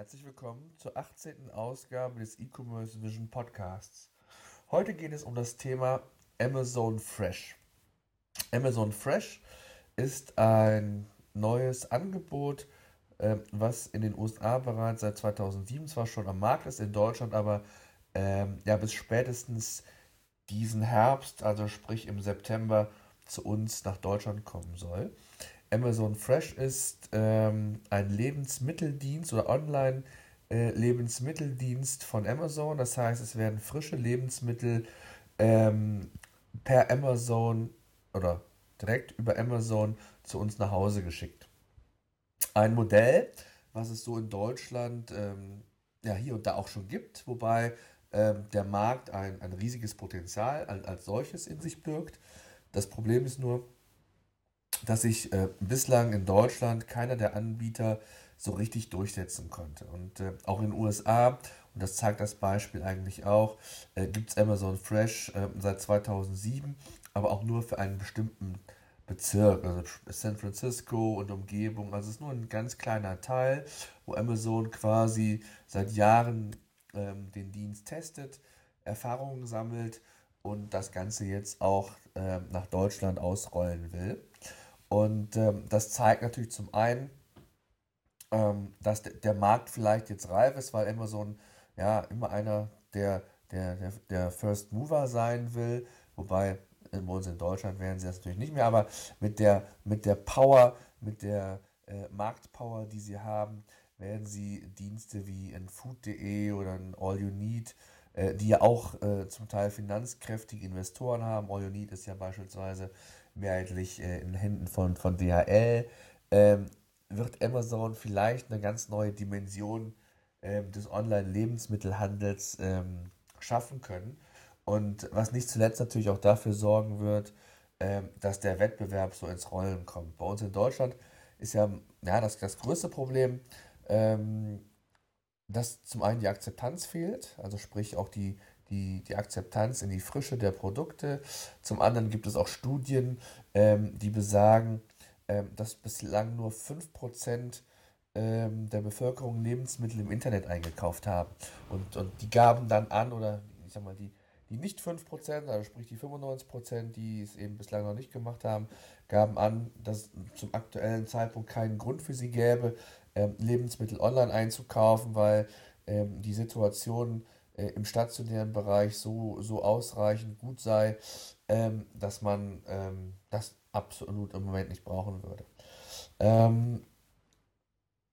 Herzlich willkommen zur 18. Ausgabe des E-Commerce Vision Podcasts. Heute geht es um das Thema Amazon Fresh. Amazon Fresh ist ein neues Angebot, äh, was in den USA bereits seit 2007 zwar schon am Markt ist, in Deutschland aber ähm, ja bis spätestens diesen Herbst, also sprich im September, zu uns nach Deutschland kommen soll. Amazon Fresh ist ähm, ein Lebensmitteldienst oder Online-Lebensmitteldienst äh, von Amazon. Das heißt, es werden frische Lebensmittel ähm, per Amazon oder direkt über Amazon zu uns nach Hause geschickt. Ein Modell, was es so in Deutschland ähm, ja hier und da auch schon gibt, wobei ähm, der Markt ein, ein riesiges Potenzial als, als solches in sich birgt. Das Problem ist nur, dass sich äh, bislang in Deutschland keiner der Anbieter so richtig durchsetzen konnte. Und äh, auch in den USA, und das zeigt das Beispiel eigentlich auch, äh, gibt es Amazon Fresh äh, seit 2007, aber auch nur für einen bestimmten Bezirk, also San Francisco und Umgebung. Also es ist nur ein ganz kleiner Teil, wo Amazon quasi seit Jahren ähm, den Dienst testet, Erfahrungen sammelt und das Ganze jetzt auch ähm, nach Deutschland ausrollen will. Und ähm, das zeigt natürlich zum einen, ähm, dass der Markt vielleicht jetzt reif ist, weil Amazon ja immer einer der, der, der, der First Mover sein will, wobei bei uns in Deutschland werden sie das natürlich nicht mehr, aber mit der, mit der Power, mit der äh, Marktpower, die sie haben, werden sie Dienste wie in Food.de oder in All You Need, äh, die ja auch äh, zum Teil finanzkräftige Investoren haben. All You Need ist ja beispielsweise mehrheitlich äh, in Händen von, von DHL, ähm, wird Amazon vielleicht eine ganz neue Dimension ähm, des Online-Lebensmittelhandels ähm, schaffen können. Und was nicht zuletzt natürlich auch dafür sorgen wird, ähm, dass der Wettbewerb so ins Rollen kommt. Bei uns in Deutschland ist ja, ja das, das größte Problem, ähm, dass zum einen die Akzeptanz fehlt, also sprich auch die, die, die Akzeptanz in die Frische der Produkte. Zum anderen gibt es auch Studien, ähm, die besagen, ähm, dass bislang nur 5% ähm, der Bevölkerung Lebensmittel im Internet eingekauft haben. Und, und die gaben dann an, oder ich sag mal, die, die nicht 5%, also sprich die 95%, die es eben bislang noch nicht gemacht haben, gaben an, dass zum aktuellen Zeitpunkt keinen Grund für sie gäbe, ähm, Lebensmittel online einzukaufen, weil ähm, die Situation äh, im stationären Bereich so, so ausreichend gut sei, ähm, dass man ähm, das absolut im Moment nicht brauchen würde. Ähm,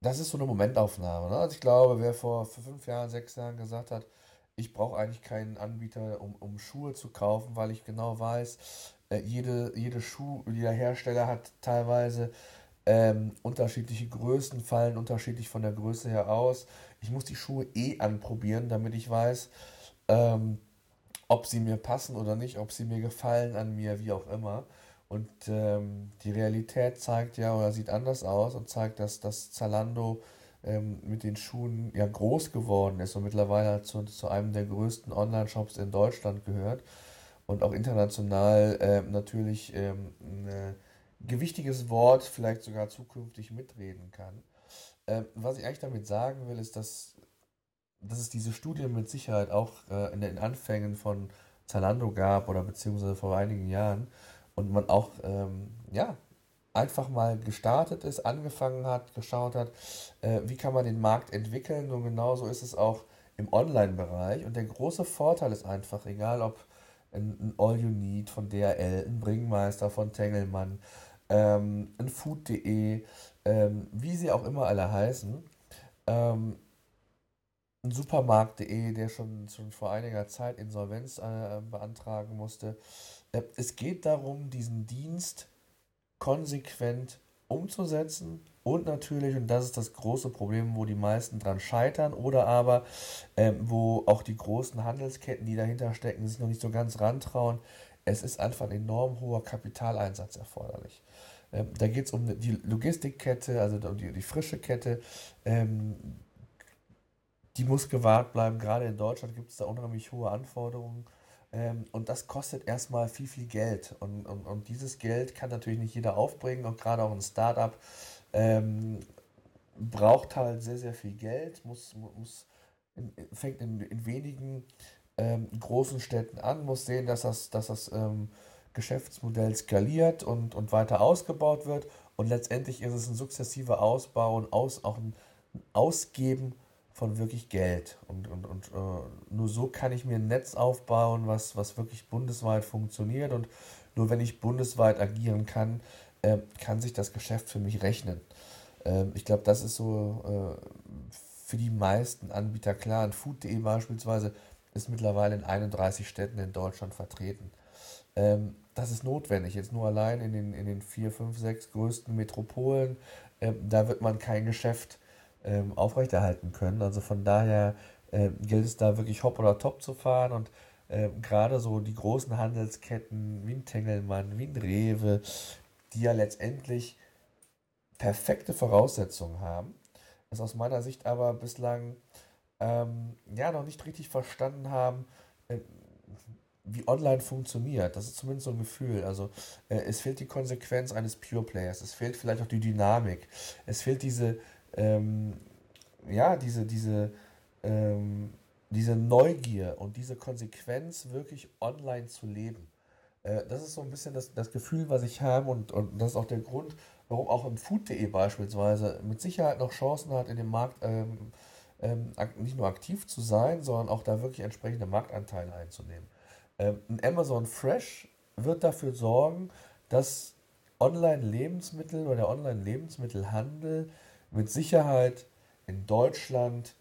das ist so eine Momentaufnahme. Ne? Also ich glaube, wer vor, vor fünf Jahren, sechs Jahren gesagt hat, ich brauche eigentlich keinen Anbieter, um, um Schuhe zu kaufen, weil ich genau weiß, äh, jede, jede Schuh, jeder Hersteller hat teilweise ähm, unterschiedliche Größen, fallen unterschiedlich von der Größe her aus. Ich muss die Schuhe eh anprobieren, damit ich weiß, ähm, ob sie mir passen oder nicht, ob sie mir gefallen an mir, wie auch immer. Und ähm, die Realität zeigt ja oder sieht anders aus und zeigt, dass das Zalando ähm, mit den Schuhen ja groß geworden ist und mittlerweile zu, zu einem der größten Online-Shops in Deutschland gehört und auch international äh, natürlich ähm, ein gewichtiges Wort vielleicht sogar zukünftig mitreden kann. Ähm, was ich eigentlich damit sagen will, ist, dass, dass es diese Studie mit Sicherheit auch äh, in den Anfängen von Zalando gab oder beziehungsweise vor einigen Jahren und man auch ähm, ja, einfach mal gestartet ist, angefangen hat, geschaut hat, äh, wie kann man den Markt entwickeln und genauso ist es auch im Online-Bereich und der große Vorteil ist einfach, egal ob ein, All You Need von DHL, ein Bringmeister von Tengelmann, ähm, Food.de, ähm, wie sie auch immer alle heißen, ähm, Supermarkt.de, der schon, schon vor einiger Zeit Insolvenz äh, beantragen musste. Äh, es geht darum, diesen Dienst konsequent umzusetzen und natürlich, und das ist das große Problem, wo die meisten dran scheitern oder aber ähm, wo auch die großen Handelsketten, die dahinter stecken, sich noch nicht so ganz rantrauen, es ist einfach ein enorm hoher Kapitaleinsatz erforderlich. Ähm, da geht es um die Logistikkette, also um die, die frische Kette. Ähm, die muss gewahrt bleiben. Gerade in Deutschland gibt es da unheimlich hohe Anforderungen. Ähm, und das kostet erstmal viel, viel Geld. Und, und, und dieses Geld kann natürlich nicht jeder aufbringen, und gerade auch ein Startup. Ähm, braucht halt sehr, sehr viel Geld, muss, muss in, fängt in, in wenigen ähm, großen Städten an, muss sehen, dass das, dass das ähm, Geschäftsmodell skaliert und, und weiter ausgebaut wird. Und letztendlich ist es ein sukzessiver Ausbau und aus, auch ein Ausgeben von wirklich Geld. Und, und, und äh, nur so kann ich mir ein Netz aufbauen, was, was wirklich bundesweit funktioniert. Und nur wenn ich bundesweit agieren kann, äh, kann sich das Geschäft für mich rechnen. Ähm, ich glaube, das ist so äh, für die meisten Anbieter klar. Und Food.de beispielsweise ist mittlerweile in 31 Städten in Deutschland vertreten. Ähm, das ist notwendig. Jetzt nur allein in den, in den vier, fünf, sechs größten Metropolen. Ähm, da wird man kein Geschäft ähm, aufrechterhalten können. Also von daher äh, gilt es da wirklich hopp oder top zu fahren und äh, gerade so die großen Handelsketten wie ein Tengelmann, wie ein Rewe, die ja letztendlich perfekte Voraussetzungen haben, es aus meiner Sicht aber bislang ähm, ja noch nicht richtig verstanden haben, äh, wie online funktioniert. Das ist zumindest so ein Gefühl. Also äh, es fehlt die Konsequenz eines Pure Players, es fehlt vielleicht auch die Dynamik, es fehlt diese, ähm, ja, diese, diese, ähm, diese Neugier und diese Konsequenz wirklich online zu leben. Äh, das ist so ein bisschen das, das Gefühl, was ich habe und, und das ist auch der Grund, warum auch im Food.de beispielsweise mit Sicherheit noch Chancen hat, in dem Markt ähm, ähm, nicht nur aktiv zu sein, sondern auch da wirklich entsprechende Marktanteile einzunehmen. Ähm, Amazon Fresh wird dafür sorgen, dass Online-Lebensmittel oder der Online-Lebensmittelhandel mit Sicherheit in Deutschland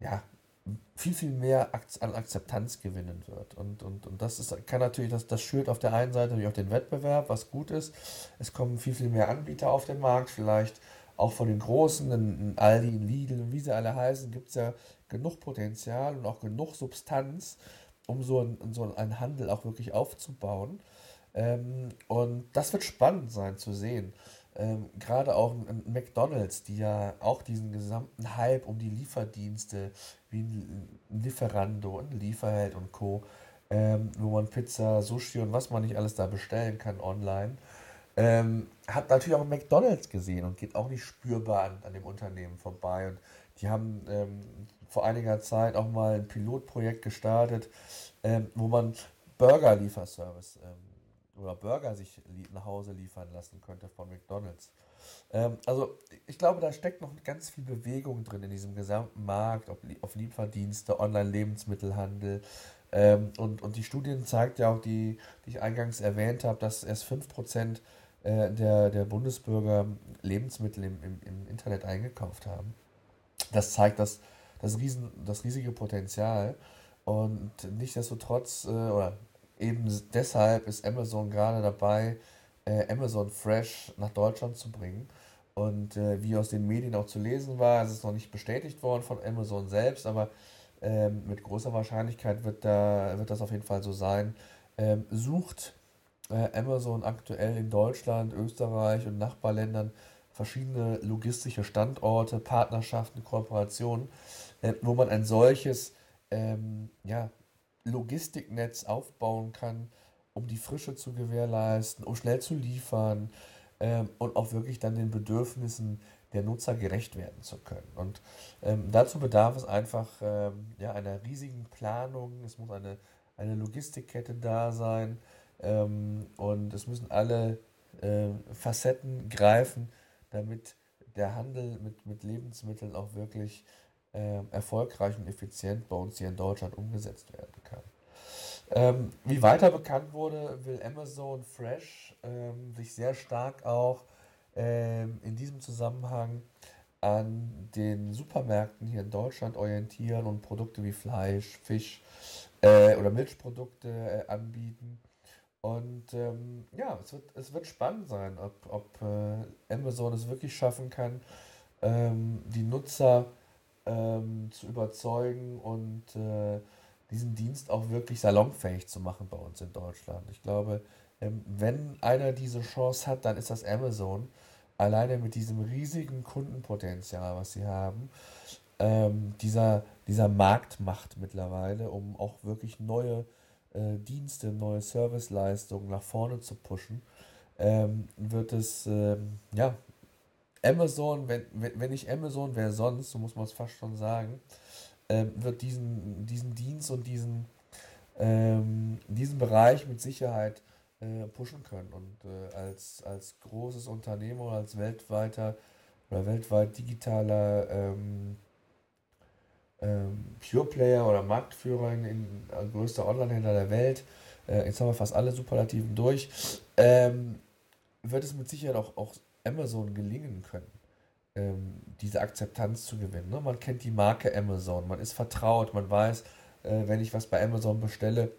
ja, viel, viel mehr an Akzeptanz gewinnen wird. Und, und, und das ist, kann natürlich, das, das schürt auf der einen Seite natürlich auch den Wettbewerb, was gut ist. Es kommen viel, viel mehr Anbieter auf den Markt, vielleicht auch von den Großen, in, in Aldi, in Lidl und wie sie alle heißen, gibt es ja genug Potenzial und auch genug Substanz, um so, ein, so einen Handel auch wirklich aufzubauen. Ähm, und das wird spannend sein zu sehen. Ähm, Gerade auch ein McDonalds, die ja auch diesen gesamten Hype um die Lieferdienste wie ein Lieferando, ein Lieferheld und Co., ähm, wo man Pizza, Sushi und was man nicht alles da bestellen kann online, ähm, hat natürlich auch McDonalds gesehen und geht auch nicht spürbar an, an dem Unternehmen vorbei. Und die haben ähm, vor einiger Zeit auch mal ein Pilotprojekt gestartet, ähm, wo man Burger-Lieferservice ähm, oder Burger sich nach Hause liefern lassen könnte von McDonalds. Ähm, also ich glaube, da steckt noch ganz viel Bewegung drin in diesem gesamten Markt, ob, auf Lieferdienste, Online-Lebensmittelhandel. Ähm, und, und die Studien zeigt ja auch, die, die ich eingangs erwähnt habe, dass erst 5% äh, der, der Bundesbürger Lebensmittel im, im, im Internet eingekauft haben. Das zeigt das, das, riesen, das riesige Potenzial. Und nichtsdestotrotz, äh, oder eben deshalb ist Amazon gerade dabei, äh, Amazon Fresh nach Deutschland zu bringen. Und äh, wie aus den Medien auch zu lesen war, es ist noch nicht bestätigt worden von Amazon selbst, aber ähm, mit großer Wahrscheinlichkeit wird, da, wird das auf jeden Fall so sein. Ähm, sucht Amazon aktuell in Deutschland, Österreich und Nachbarländern verschiedene logistische Standorte, Partnerschaften, Kooperationen, äh, wo man ein solches ähm, ja, Logistiknetz aufbauen kann, um die Frische zu gewährleisten, um schnell zu liefern ähm, und auch wirklich dann den Bedürfnissen der Nutzer gerecht werden zu können. Und ähm, dazu bedarf es einfach ähm, ja, einer riesigen Planung, es muss eine, eine Logistikkette da sein, ähm, und es müssen alle äh, Facetten greifen, damit der Handel mit, mit Lebensmitteln auch wirklich äh, erfolgreich und effizient bei uns hier in Deutschland umgesetzt werden kann. Ähm, wie weiter bekannt wurde, will Amazon Fresh ähm, sich sehr stark auch ähm, in diesem Zusammenhang an den Supermärkten hier in Deutschland orientieren und Produkte wie Fleisch, Fisch äh, oder Milchprodukte äh, anbieten. Und ähm, ja, es wird, es wird spannend sein, ob, ob äh, Amazon es wirklich schaffen kann, ähm, die Nutzer ähm, zu überzeugen und äh, diesen Dienst auch wirklich salonfähig zu machen bei uns in Deutschland. Ich glaube, ähm, wenn einer diese Chance hat, dann ist das Amazon. Alleine mit diesem riesigen Kundenpotenzial, was sie haben, ähm, dieser, dieser Marktmacht mittlerweile, um auch wirklich neue äh, Dienste, neue Serviceleistungen nach vorne zu pushen, ähm, wird es ähm, ja Amazon, wenn, wenn, nicht Amazon, wer sonst, so muss man es fast schon sagen, ähm, wird diesen, diesen Dienst und diesen, ähm, diesen Bereich mit Sicherheit äh, pushen können. Und äh, als, als großes Unternehmen oder als weltweiter oder weltweit digitaler ähm, ähm, Pure Player oder Marktführer in, in äh, größter Online-Händler der Welt, äh, jetzt haben wir fast alle Superlativen durch, ähm, wird es mit Sicherheit auch, auch Amazon gelingen können, ähm, diese Akzeptanz zu gewinnen. Ne? Man kennt die Marke Amazon, man ist vertraut, man weiß, äh, wenn ich was bei Amazon bestelle,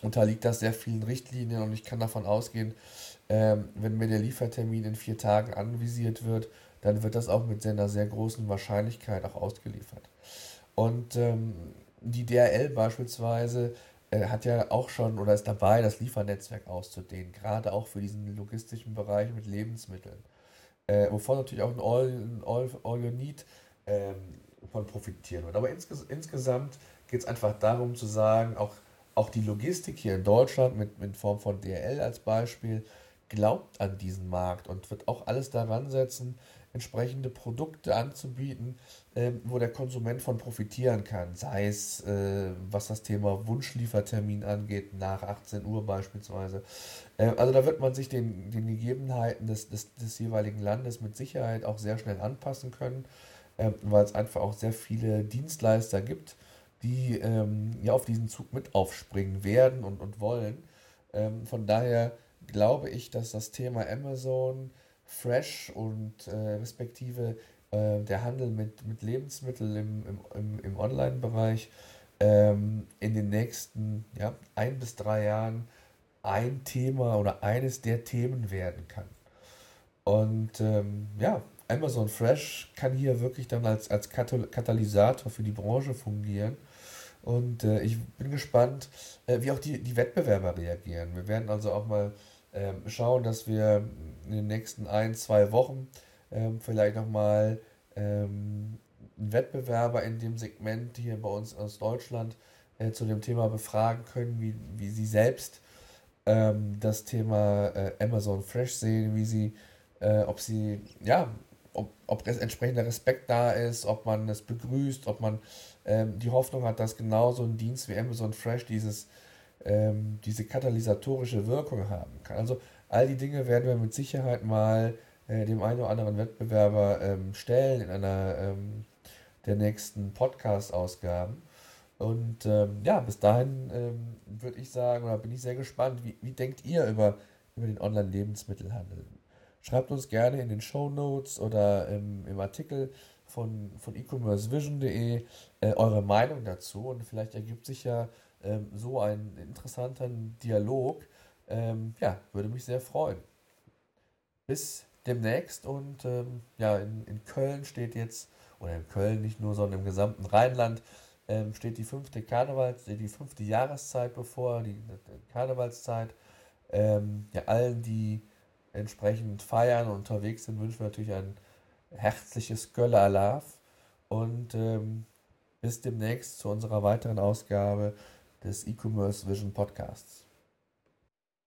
unterliegt das sehr vielen Richtlinien und ich kann davon ausgehen, ähm, wenn mir der Liefertermin in vier Tagen anvisiert wird, dann wird das auch mit einer sehr großen Wahrscheinlichkeit auch ausgeliefert. Und ähm, die DRL beispielsweise äh, hat ja auch schon oder ist dabei, das Liefernetzwerk auszudehnen, gerade auch für diesen logistischen Bereich mit Lebensmitteln. Äh, wovon natürlich auch ein All, ein All, All You Need ähm, von profitieren wird. Aber insges insgesamt geht es einfach darum zu sagen, auch, auch die Logistik hier in Deutschland mit, in Form von DRL als Beispiel glaubt an diesen Markt und wird auch alles daran setzen, entsprechende Produkte anzubieten, äh, wo der Konsument von profitieren kann. Sei es, äh, was das Thema Wunschliefertermin angeht, nach 18 Uhr beispielsweise. Äh, also da wird man sich den, den Gegebenheiten des, des, des jeweiligen Landes mit Sicherheit auch sehr schnell anpassen können, ähm, weil es einfach auch sehr viele Dienstleister gibt, die ähm, ja auf diesen Zug mit aufspringen werden und, und wollen. Ähm, von daher glaube ich, dass das Thema Amazon Fresh und äh, respektive äh, der Handel mit, mit Lebensmitteln im, im, im, Online-Bereich ähm, in den nächsten ja, ein bis drei Jahren ein Thema oder eines der Themen werden kann. Und ähm, ja, Amazon Fresh kann hier wirklich dann als, als Katalysator für die Branche fungieren. Und äh, ich bin gespannt, äh, wie auch die, die Wettbewerber reagieren. Wir werden also auch mal ähm, schauen, dass wir in den nächsten ein, zwei Wochen ähm, vielleicht nochmal ähm, einen Wettbewerber in dem Segment hier bei uns aus Deutschland äh, zu dem Thema befragen können, wie, wie sie selbst ähm, das Thema äh, Amazon Fresh sehen, wie sie, äh, ob sie, ja, ob, ob entsprechender Respekt da ist, ob man es begrüßt, ob man ähm, die Hoffnung hat, dass genauso ein Dienst wie Amazon Fresh dieses ähm, diese katalysatorische Wirkung haben kann. Also all die Dinge werden wir mit Sicherheit mal äh, dem einen oder anderen Wettbewerber ähm, stellen in einer ähm, der nächsten Podcast-Ausgaben. Und ähm, ja, bis dahin ähm, würde ich sagen, oder bin ich sehr gespannt, wie, wie denkt ihr über, über den Online-Lebensmittelhandel? Schreibt uns gerne in den Show Notes oder im, im Artikel von, von e-commercevision.de äh, eure Meinung dazu und vielleicht ergibt sich ja ähm, so einen interessanten Dialog. Ähm, ja, würde mich sehr freuen. Bis demnächst und ähm, ja, in, in Köln steht jetzt, oder in Köln nicht nur, sondern im gesamten Rheinland, ähm, steht die fünfte Karnevals, die fünfte Jahreszeit bevor, die, die Karnevalszeit. Ähm, ja, allen, die entsprechend feiern und unterwegs sind, wünschen wir natürlich ein herzliches Gölle Alaf und ähm, bis demnächst zu unserer weiteren Ausgabe des E-Commerce Vision Podcasts.